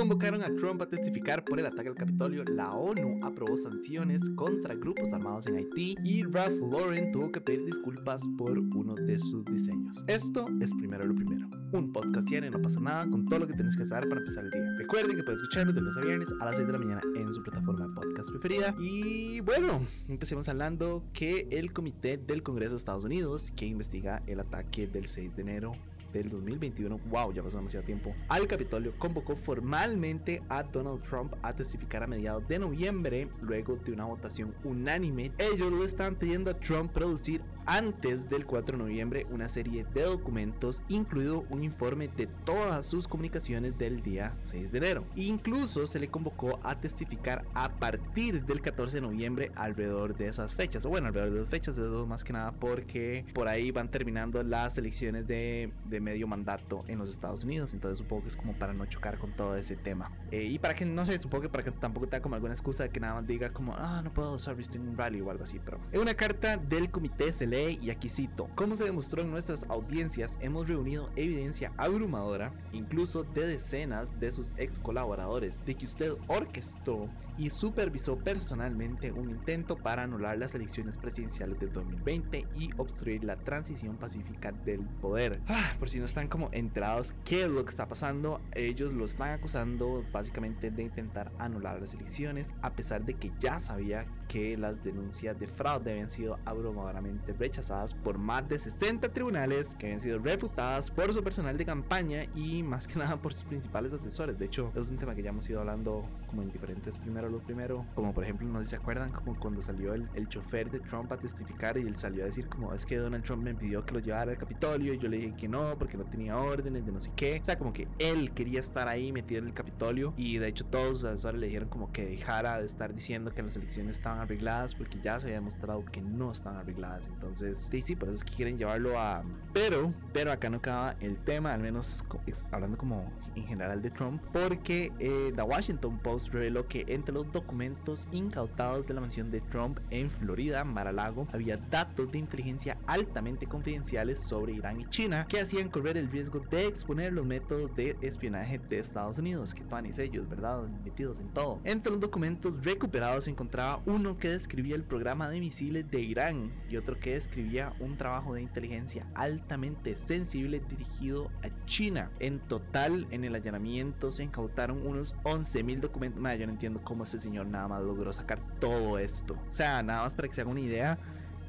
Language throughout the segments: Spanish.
convocaron a Trump a testificar por el ataque al Capitolio, la ONU aprobó sanciones contra grupos armados en Haití y Ralph Lauren tuvo que pedir disculpas por uno de sus diseños. Esto es primero lo primero. Un podcast y no pasa nada con todo lo que tienes que saber para empezar el día. Recuerden que pueden escucharnos de lunes a viernes a las 6 de la mañana en su plataforma de podcast preferida. Y bueno, empecemos hablando que el Comité del Congreso de Estados Unidos, que investiga el ataque del 6 de enero del 2021, wow, ya pasó demasiado tiempo, al Capitolio convocó formalmente a Donald Trump a testificar a mediados de noviembre, luego de una votación unánime. Ellos le están pidiendo a Trump producir antes del 4 de noviembre una serie de documentos, incluido un informe de todas sus comunicaciones del día 6 de enero. Incluso se le convocó a testificar a partir del 14 de noviembre alrededor de esas fechas, o bueno, alrededor de las fechas, de dos más que nada porque por ahí van terminando las elecciones de, de, medio mandato en los Estados Unidos, entonces supongo que es como para no chocar con todo ese tema. Eh, y para que, no sé, supongo que para que tampoco tenga como alguna excusa de que nada más diga como, ah, no puedo usar en un rally o algo así, pero en una carta del comité se lee y aquí cito, como se demostró en nuestras audiencias, hemos reunido evidencia abrumadora, incluso de decenas de sus ex colaboradores, de que usted orquestó y supervisó personalmente un intento para anular las elecciones presidenciales de 2020 y obstruir la transición pacífica del poder. Ah, por si no están como enterados qué es lo que está pasando, ellos lo están acusando básicamente de intentar anular las elecciones, a pesar de que ya sabía que las denuncias de fraude habían sido abrumadoramente rechazadas por más de 60 tribunales que habían sido refutadas por su personal de campaña y más que nada por sus principales asesores. De hecho, es un tema que ya hemos ido hablando como en diferentes primero lo primero, como por ejemplo, no sé si se acuerdan, como cuando salió el, el chofer de Trump a testificar y él salió a decir como es que Donald Trump me pidió que lo llevara al Capitolio y yo le dije que no porque no tenía órdenes de no sé qué. O sea, como que él quería estar ahí metido en el Capitolio y de hecho todos sus asesores le dijeron como que dejara de estar diciendo que las elecciones estaban arregladas porque ya se había demostrado que no están arregladas. Entonces, sí, sí, por eso es que quieren llevarlo a... Pero, pero acá no acaba el tema, al menos hablando como en general de Trump, porque eh, The Washington Post reveló que entre los documentos incautados de la mansión de Trump en Florida, Mar-a-Lago, había datos de inteligencia altamente confidenciales sobre Irán y China que hacían correr el riesgo de exponer los métodos de espionaje de Estados Unidos, que toman ellos, ¿verdad? Metidos en todo. Entre los documentos recuperados se encontraba uno que describía el programa de misiles de Irán y otro que describía un trabajo de inteligencia altamente sensible dirigido a China. En total, en el allanamiento se incautaron unos 11.000 documentos. yo no entiendo cómo ese señor nada más logró sacar todo esto. O sea, nada más para que se haga una idea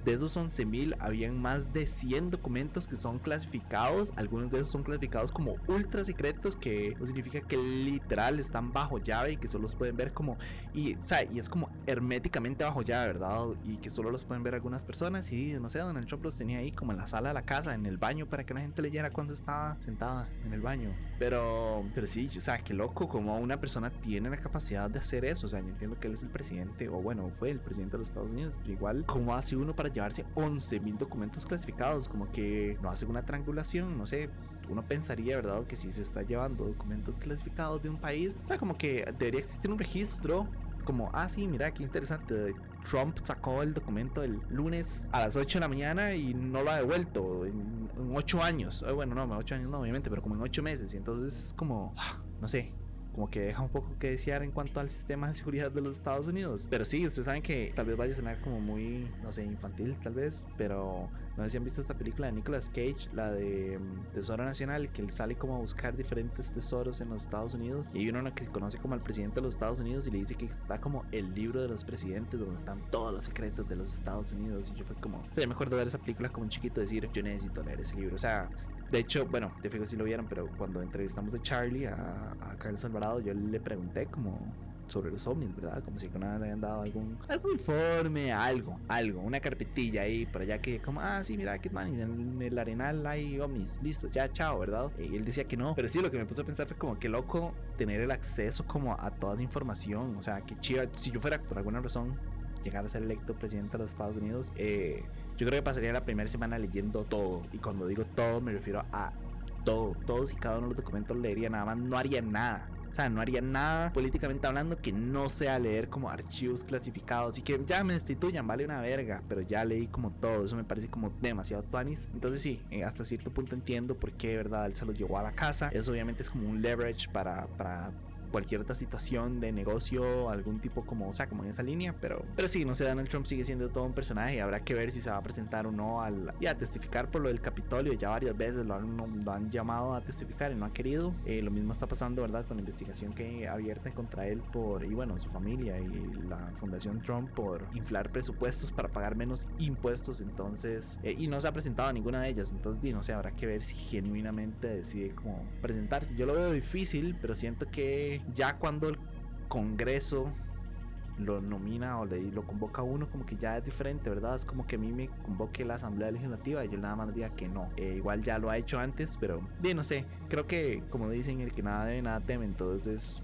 de esos 11.000 habían más de 100 documentos que son clasificados. Algunos de esos son clasificados como ultra secretos, que significa que literal están bajo llave y que solo los pueden ver como... Y, y es como herméticamente bajo llave, ¿verdad? Y que solo los pueden ver algunas personas. Y no sé, Donald Trump los tenía ahí como en la sala de la casa, en el baño, para que la gente leyera cuando estaba sentada en el baño. Pero, pero sí, o sea, qué loco como una persona tiene la capacidad de hacer eso. O sea, yo entiendo que él es el presidente, o bueno, fue el presidente de los Estados Unidos, pero igual, ¿cómo hace uno para llevarse 11.000 documentos clasificados, como que no hace una triangulación, no sé, uno pensaría, ¿verdad? Que si se está llevando documentos clasificados de un país, o sea, como que debería existir un registro como, ah, sí, mira, qué interesante. Trump sacó el documento el lunes a las 8 de la mañana y no lo ha devuelto en, 8 años. Eh, bueno, no, 8 años no, obviamente, pero como en 8 meses. Y entonces es como, ah, no sé, como que deja un poco que desear en cuanto al sistema de seguridad de los Estados Unidos. Pero sí, ustedes saben que tal vez vaya a sonar como muy, no sé, infantil tal vez, pero no sé si han visto esta película de Nicolas Cage, la de mm, Tesoro Nacional, que él sale como a buscar diferentes tesoros en los Estados Unidos y hay uno que conoce como al presidente de los Estados Unidos y le dice que está como el libro de los presidentes donde están todos los secretos de los Estados Unidos y yo fue como, o sea, me acuerdo de ver esa película como un chiquito decir, yo necesito leer ese libro, o sea, de hecho, bueno, te fijo si lo vieron, pero cuando entrevistamos a Charlie, a, Carlos Alvarado, yo le pregunté como sobre los ovnis, ¿verdad? Como si con nada le habían dado algún, algún informe, algo, algo, una carpetilla ahí por allá que como, ah, sí, mira, man en el arenal hay ovnis, listo, ya, chao, ¿verdad? Y él decía que no, pero sí, lo que me puso a pensar fue como que loco tener el acceso como a toda esa información, o sea, que chiva, si yo fuera por alguna razón llegar a ser electo presidente de los Estados Unidos, eh, yo creo que pasaría la primera semana leyendo todo. Y cuando digo todo, me refiero a todo. Todos y cada uno de los documentos leería nada más, no haría nada. O sea, no haría nada políticamente hablando que no sea leer como archivos clasificados y que ya me destituyan, vale una verga. Pero ya leí como todo, eso me parece como demasiado tuanis. Entonces sí, eh, hasta cierto punto entiendo por qué, ¿verdad? Él se lo llevó a la casa. Eso obviamente es como un leverage para, para cualquier otra situación de negocio, algún tipo como, o sea, como en esa línea, pero, pero sí, no sé, Donald Trump sigue siendo todo un personaje, habrá que ver si se va a presentar o no al, y a testificar por lo del Capitolio, ya varias veces lo han, han llamado a testificar y no ha querido, eh, lo mismo está pasando, ¿verdad? Con la investigación que abierta contra él por, y bueno, su familia y la Fundación Trump por inflar presupuestos para pagar menos impuestos, entonces, eh, y no se ha presentado a ninguna de ellas, entonces, no sé, habrá que ver si genuinamente decide como presentarse. Yo lo veo difícil, pero siento que ya cuando el Congreso lo nomina o le, lo convoca a uno, como que ya es diferente, ¿verdad? Es como que a mí me convoque la Asamblea Legislativa y yo nada más diga que no. Eh, igual ya lo ha hecho antes, pero bien, no sé. Creo que, como dicen, el que nada debe, nada teme. Entonces,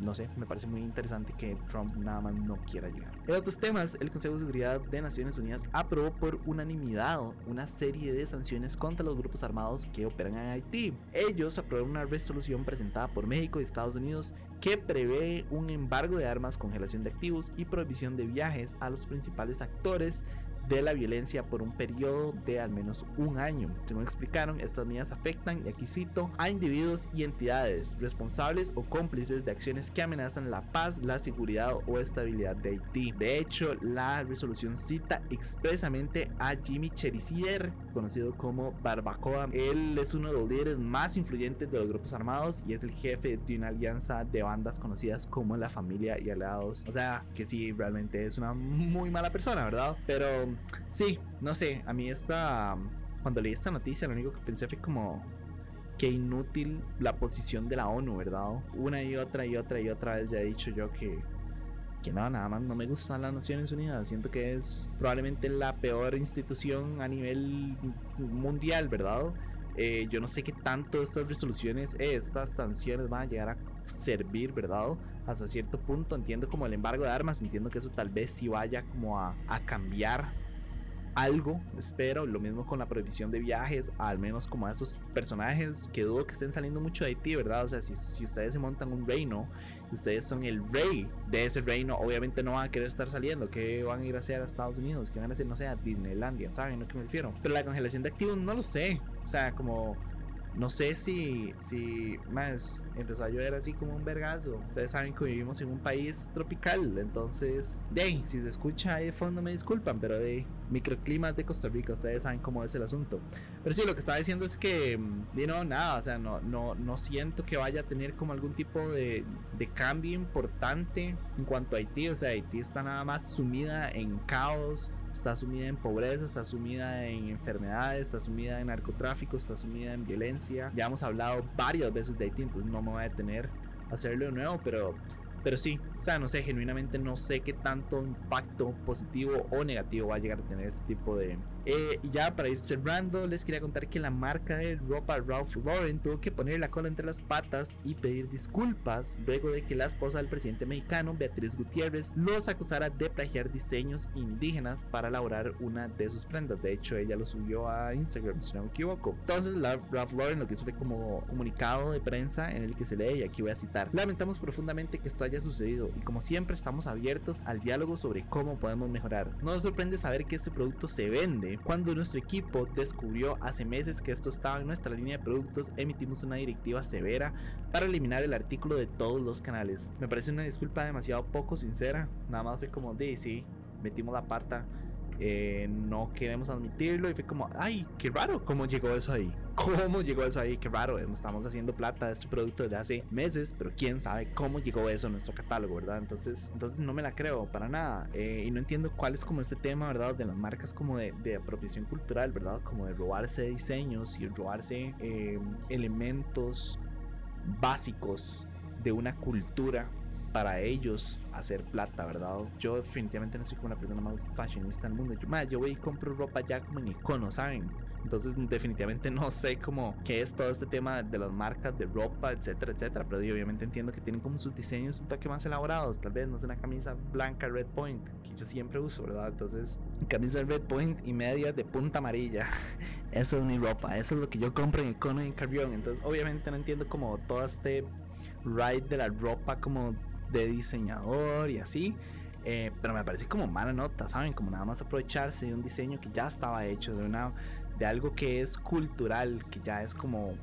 no sé, me parece muy interesante que Trump nada más no quiera llegar. En otros temas, el Consejo de Seguridad de Naciones Unidas aprobó por unanimidad una serie de sanciones contra los grupos armados que operan en Haití. Ellos aprobaron una resolución presentada por México y Estados Unidos que prevé un embargo de armas, congelación de activos y prohibición de viajes a los principales actores de la violencia por un periodo de al menos un año. Según explicaron, estas medidas afectan, y aquí cito, a individuos y entidades responsables o cómplices de acciones que amenazan la paz, la seguridad o estabilidad de Haití. De hecho, la resolución cita expresamente a Jimmy Cherisier, conocido como Barbacoa. Él es uno de los líderes más influyentes de los grupos armados y es el jefe de una alianza de bandas conocidas como la familia y aliados. O sea, que sí, realmente es una muy mala persona, ¿verdad? Pero sí, no sé, a mí esta, cuando leí esta noticia, lo único que pensé fue como que inútil la posición de la ONU, ¿verdad? Una y otra y otra y otra vez ya he dicho yo que, que no, nada más no me gustan las Naciones Unidas. Siento que es probablemente la peor institución a nivel mundial, ¿verdad? Eh, yo no sé qué tanto estas resoluciones, estas sanciones van a llegar a servir, ¿verdad? Hasta cierto punto entiendo como el embargo de armas, entiendo que eso tal vez sí vaya como a, a cambiar algo, espero. Lo mismo con la prohibición de viajes, al menos como a esos personajes que dudo que estén saliendo mucho de Haití, ¿verdad? O sea, si, si ustedes se montan un reino, ustedes son el rey de ese reino, obviamente no van a querer estar saliendo. que van a ir a hacer a Estados Unidos? que van a hacer, no sé, a Disneylandia? ¿Saben a qué me refiero? Pero la congelación de activos no lo sé. O sea, como no sé si, si más empezó a llover así como un vergazo. Ustedes saben que vivimos en un país tropical, entonces, de si se escucha ahí de fondo me disculpan, pero de microclimas de Costa Rica, ustedes saben cómo es el asunto. Pero sí, lo que estaba diciendo es que, mm, no, nada, o sea, no, no, no siento que vaya a tener como algún tipo de, de cambio importante en cuanto a Haití. O sea, Haití está nada más sumida en caos está sumida en pobreza, está sumida en enfermedades, está sumida en narcotráfico, está sumida en violencia. Ya hemos hablado varias veces de Haití, entonces no me voy a detener a hacerlo de nuevo, pero pero sí, o sea, no sé, genuinamente no sé qué tanto impacto positivo o negativo va a llegar a tener este tipo de... Eh, ya para ir cerrando, les quería contar que la marca de ropa Ralph Lauren tuvo que poner la cola entre las patas y pedir disculpas luego de que la esposa del presidente mexicano, Beatriz Gutiérrez, los acusara de plagiar diseños indígenas para elaborar una de sus prendas. De hecho, ella lo subió a Instagram, si no me equivoco. Entonces, Ralph Lauren lo que hizo fue como comunicado de prensa en el que se lee, y aquí voy a citar, lamentamos profundamente que esto haya sucedido y como siempre estamos abiertos al diálogo sobre cómo podemos mejorar. No nos sorprende saber que este producto se vende. Cuando nuestro equipo descubrió hace meses que esto estaba en nuestra línea de productos, emitimos una directiva severa para eliminar el artículo de todos los canales. Me parece una disculpa demasiado poco sincera, nada más fue como de metimos la pata. Eh, no queremos admitirlo y fue como, ay, qué raro, ¿cómo llegó eso ahí? ¿Cómo llegó eso ahí? Qué raro, estamos haciendo plata de este producto desde hace meses, pero quién sabe cómo llegó eso a nuestro catálogo, ¿verdad? Entonces, entonces no me la creo para nada eh, y no entiendo cuál es como este tema, ¿verdad? De las marcas como de, apropiación cultural, ¿verdad? Como de robarse diseños y robarse eh, elementos básicos de una cultura para ellos hacer plata, ¿verdad? Yo definitivamente no soy como la persona más fashionista del mundo. Yo, yo voy y compro ropa ya como en icono, ¿saben? Entonces definitivamente no sé cómo qué es todo este tema de las marcas de ropa, etcétera, etcétera. Pero obviamente entiendo que tienen como sus diseños un toque más elaborados. Tal vez no es una camisa blanca Red Point que yo siempre uso, ¿verdad? Entonces camisa Red Point y media de punta amarilla. Eso es mi ropa. Eso es lo que yo compro en icono y en Carrión. Entonces obviamente no entiendo como todo este ride de la ropa como de diseñador y así. Eh, pero me parece como mala nota, ¿saben? Como nada más aprovecharse de un diseño que ya estaba hecho, de, una, de algo que es cultural, que ya es como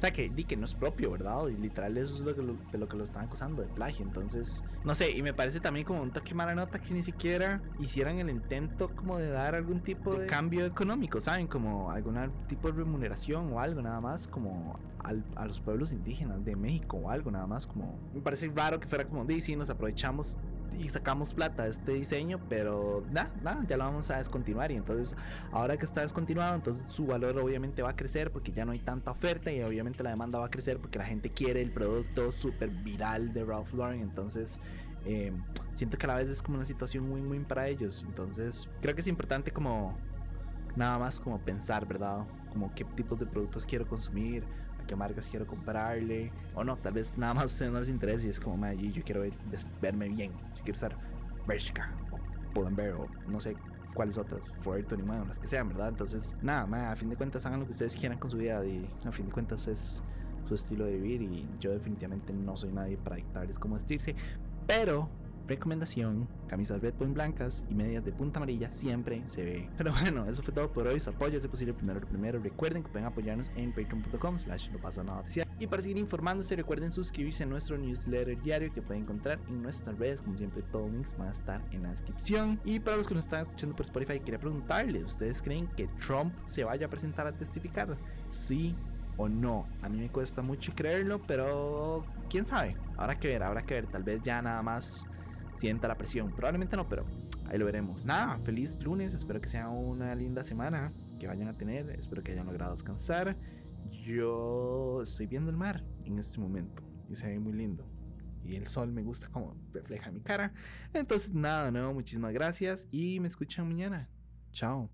sea, que, di que no es propio, ¿verdad? Y literal eso es lo que de lo que lo están acusando, de plagio. Entonces, no sé, y me parece también como un toque mala nota que ni siquiera hicieran el intento como de dar algún tipo de cambio económico, ¿saben? Como algún tipo de remuneración o algo, nada más como a los pueblos indígenas de México o algo, nada más como... Me parece raro que fuera como, di, sí, nos aprovechamos y sacamos plata de este diseño, pero nada, nada, ya lo vamos a descontinuar. Y entonces ahora que está descontinuado, entonces su valor obviamente va a crecer porque ya no hay tanta oferta y obviamente la demanda va a crecer porque la gente quiere el producto súper viral de Ralph Lauren, entonces eh, siento que a la vez es como una situación muy para ellos, entonces creo que es importante como nada más como pensar, ¿verdad? Como qué tipos de productos quiero consumir, qué marcas quiero comprarle. O no, tal vez nada más a ustedes no les interesa y es como, yo quiero verme bien. Yo quiero usar Bershka o Pull&Bear o no sé cuáles otras, Forever 21, las que sean, ¿verdad? Entonces, nada, a fin de cuentas hagan lo que ustedes quieran con su vida y a fin de cuentas es su estilo de vivir y yo definitivamente no soy nadie para dictarles cómo vestirse, pero Recomendación, camisas red point blancas y medias de punta amarilla siempre se ve. Pero bueno, eso fue todo por hoy. Su apoyo es posible primero primero. Recuerden que pueden apoyarnos en patreon.com slash no pasa nada oficial. Y para seguir informándose, recuerden suscribirse a nuestro newsletter diario que pueden encontrar en nuestras redes. Como siempre, todos los links van a estar en la descripción. Y para los que nos están escuchando por Spotify, quería preguntarles, ¿ustedes creen que Trump se vaya a presentar a testificar? Sí o no. A mí me cuesta mucho creerlo, pero quién sabe. Habrá que ver, habrá que ver. Tal vez ya nada más sienta la presión. Probablemente no, pero ahí lo veremos. Nada, feliz lunes. Espero que sea una linda semana que vayan a tener. Espero que hayan logrado descansar. Yo estoy viendo el mar en este momento y se ve muy lindo. Y el sol me gusta como refleja mi cara. Entonces, nada, nuevo, muchísimas gracias y me escuchan mañana. Chao.